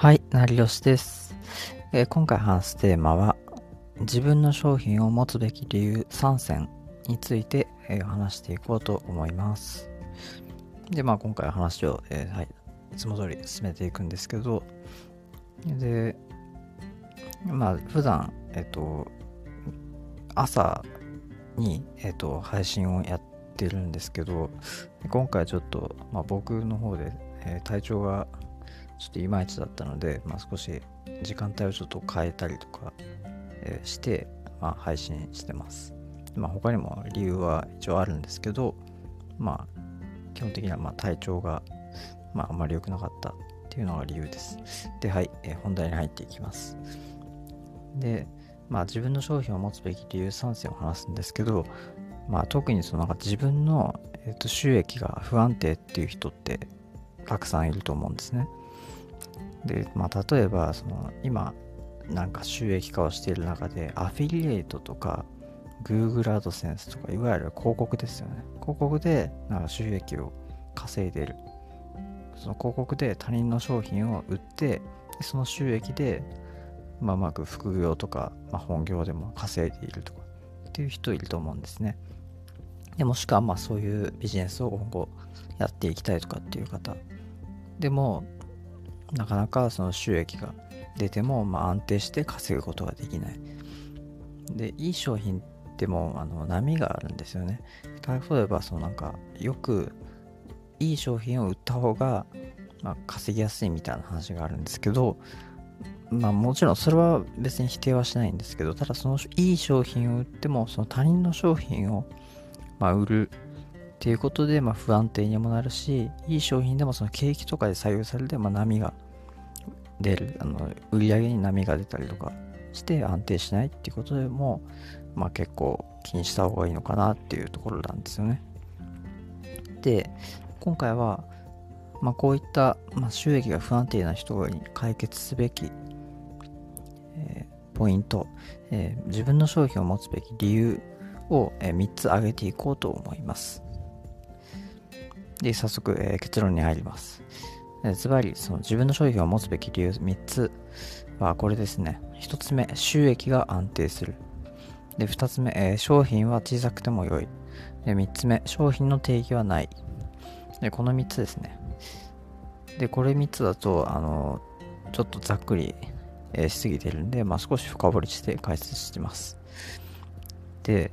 はい、成吉です、えー、今回話すテーマは、自分の商品を持つべき理由3選について、えー、話していこうと思います。で、まあ今回話を、えー、はい、いつも通り進めていくんですけど、で、まあ普段、えっ、と、朝に、えっ、と、配信をやってるんですけど、今回ちょっと、まあ僕の方で、え体調がちょっといまいちだったので、まあ、少し時間帯をちょっと変えたりとか、えして、まあ、配信してます。まあ、他にも理由は一応あるんですけど、まあ、基本的にはま体調が、まあ、あまり良くなかったっていうのが理由です。で、はい、え本題に入っていきます。で、まあ、自分の商品を持つべき理由3選を話すんですけど、まあ、特にそのなんか自分の、えー、と収益が不安定っていう人ってたくさんいると思うんですね。で、まあ、例えば、その、今、なんか収益化をしている中で、アフィリエイトとか、Google AdSense とか、いわゆる広告ですよね。広告で、なんか収益を稼いでる。その広告で他人の商品を売って、その収益で、まあ、うまく副業とか、まあ、本業でも稼いでいるとか、っていう人いると思うんですね。でもしくは、まあ、そういうビジネスを今後やっていきたいとかっていう方。でも、なかなかその収益が出ても、まあ、安定して稼ぐことができない。で、いい商品ってもあの波があるんですよね。例えば、そのなんか、よくいい商品を売った方が、まあ、稼ぎやすいみたいな話があるんですけど、まあもちろんそれは別に否定はしないんですけど、ただそのいい商品を売っても、その他人の商品を、まあ、売るっていうことで、まあ、不安定にもなるし、いい商品でもその景気とかで左右されて、まあ、波が出る、あの売り上げに波が出たりとかして安定しないっていうことでも、まあ、結構気にした方がいいのかなっていうところなんですよね。で、今回は、まあ、こういった、まあ、収益が不安定な人に解決すべき、えー、ポイント、えー、自分の商品を持つべき理由を、えー、3つ挙げていこうと思います。で、早速、えー、結論に入ります。ズバリ、その自分の商品を持つべき理由3つはこれですね。1つ目、収益が安定する。で、2つ目、えー、商品は小さくても良い。で、3つ目、商品の定義はない。で、この3つですね。で、これ3つだと、あの、ちょっとざっくり、えー、しすぎてるんで、まあ、少し深掘りして解説してます。で、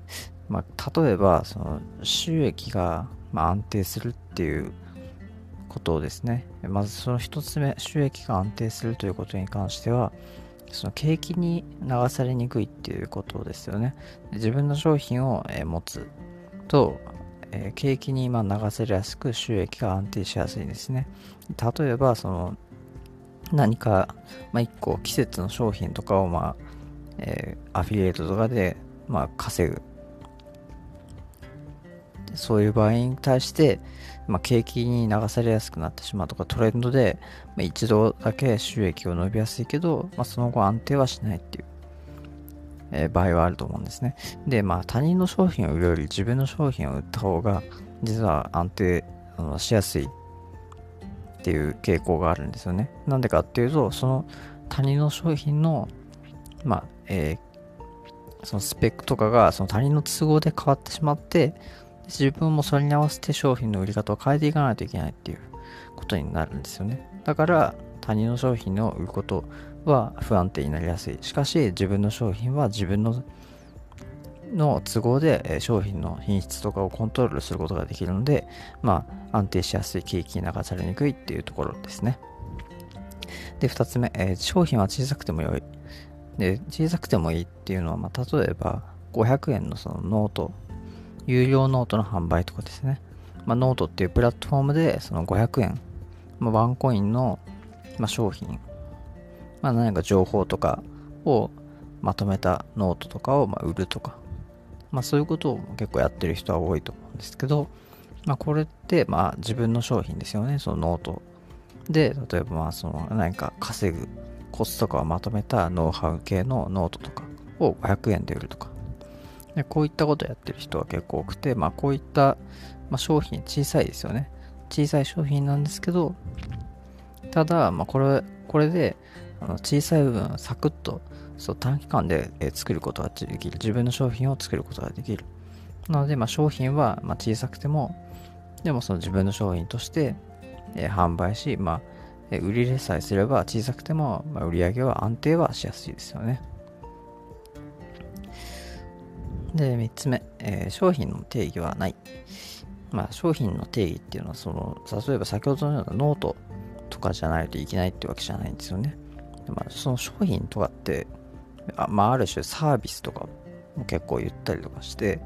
まあ、例えば、その、収益がまあ、安定するっていうことですね。まずその一つ目、収益が安定するということに関しては、その景気に流されにくいっていうことですよね。自分の商品を、え持つと、え景気にま流せやすく収益が安定しやすいんですね。例えば、その何か、まあ、1個季節の商品とかを、まあえー、アフィリエイトとかで、まあ、稼ぐそういう場合に対して、まあ、景気に流されやすくなってしまうとかトレンドで、まあ、一度だけ収益を伸びやすいけど、まあ、その後安定はしないっていう、えー、場合はあると思うんですね。で、まあ他人の商品を売るより自分の商品を売った方が実は安定あのしやすいっていう傾向があるんですよね。なんでかっていうと、その他人の商品の、まあ、えー、そのスペックとかがその他人の都合で変わってしまって、自分もそれに合わせて商品の売り方を変えていかないといけないっていうことになるんですよね。だから他人の商品を売ることは不安定になりやすい。しかし自分の商品は自分のの都合で商品の品質とかをコントロールすることができるので、まあ、安定しやすい景気に流されにくいっていうところですね。で、2つ目、えー、商品は小さくても良い。で、小さくてもいいっていうのは、まあ、例えば500円のそのノート有料ノートの販売とかですね。まあ、ノートっていうプラットフォームでその500円、まあ、ワンコインの、まあ、商品、まあ、何か情報とかをまとめたノートとかをま売るとか、まあ、そういうことを結構やってる人は多いと思うんですけど、まあ、これってまあ自分の商品ですよね、そのノート。で、例えばまあその何か稼ぐコツとかをまとめたノウハウ系のノートとかを500円で売るとか、でこういったことをやってる人は結構多くて、まあ、こういった、まあ、商品、小さいですよね。小さい商品なんですけど、ただ、まあ、これ、これであの小さい部分サクッとそう短期間で、作ることができる。自分の商品を作ることができる。なので、まあ、商品は、ま小さくてもでもその自分の商品として、販売し、まあ、売り入れさえすれば小さくても、売り上げは安定はしやすいですよね。で3つ目、えー、商品の定義はない。まあ、商品の定義っていうのはその例えば先ほどのようなノートとかじゃないといけないってわけじゃないんですよね。まあ、その商品とかってあ,、まあ、ある種サービスとかも結構言ったりとかして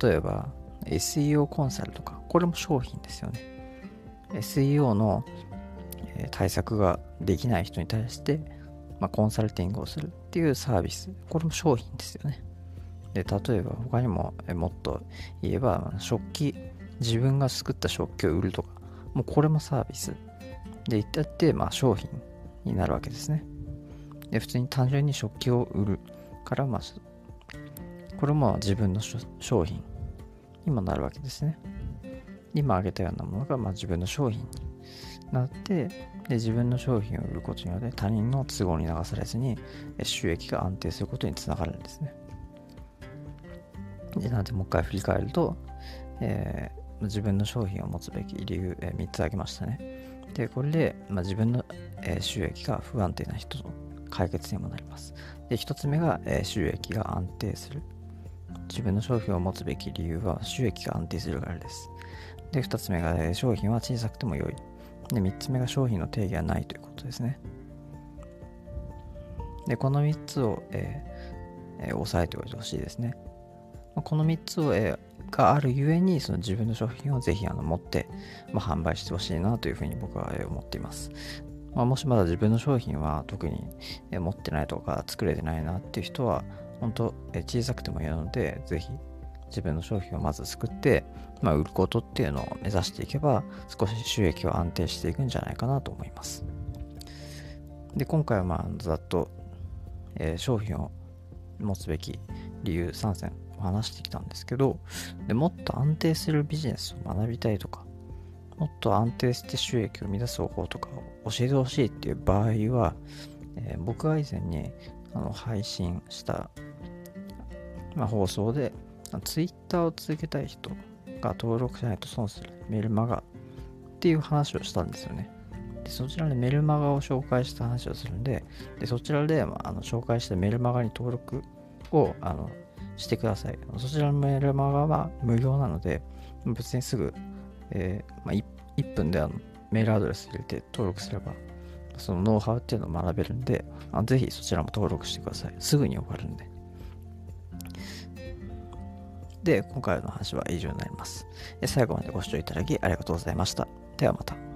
例えば SEO コンサルとかこれも商品ですよね。SEO の対策ができない人に対して、まあ、コンサルティングをするっていうサービスこれも商品ですよね。で例えば他にももっと言えば食器自分が作った食器を売るとかもうこれもサービス。で言ったって、まあ、商品になるわけですね。で普通に単純に食器を売るからまあこれも自分の商品にもなるわけですね。今挙げたようなものがまあ自分の商品になってで自分の商品を売ることによって他人の都合に流されずに収益が安定することにつながるんですね。でなのでもう一回振り返ると、えー、自分の商品を持つべき理由、えー、3つ挙げましたね。で、これで、まあ、自分の、えー、収益が不安定な人の解決にもなります。で、1つ目が、えー、収益が安定する。自分の商品を持つべき理由は収益が安定するからです。で、2つ目が、えー、商品は小さくても良い。で、3つ目が商品の定義はないということですね。で、この3つを、えーえー、押さえておいてほしいですね。この3つを、えがあるゆえにその自分の商品をぜひあの持って、ま、販売してほしいなというふうに僕は思っています。まあ、もしまだ自分の商品は特に持ってないとか作れてないなっていう人は本当小さくてもいいのでぜひ自分の商品をまず作って、まあ、売ることっていうのを目指していけば少し収益は安定していくんじゃないかなと思います。で今回はまあざっと、えー、商品を持つべき理由3選話してきたんですけどでもっと安定するビジネスを学びたいとかもっと安定して収益を生み出す方法とかを教えてほしいっていう場合は、えー、僕が以前にあの配信した、まあ、放送で Twitter を続けたい人が登録しないと損するメルマガっていう話をしたんですよね。でそちらでメルマガを紹介した話をするんで、でそちらで、まあ、あの紹介したメルマガに登録をあのしてください。そちらのメールマガは無料なので、別にすぐ、えー、まあ、1, 1, 分であのメールアドレス入れて登録すれば、そのノウハウっていうのを学べるんで、あぜひそちらも登録してください。すぐに終わるんで。で、今回の話は以上になります。最後までご視聴いただきありがとうございました。ではまた。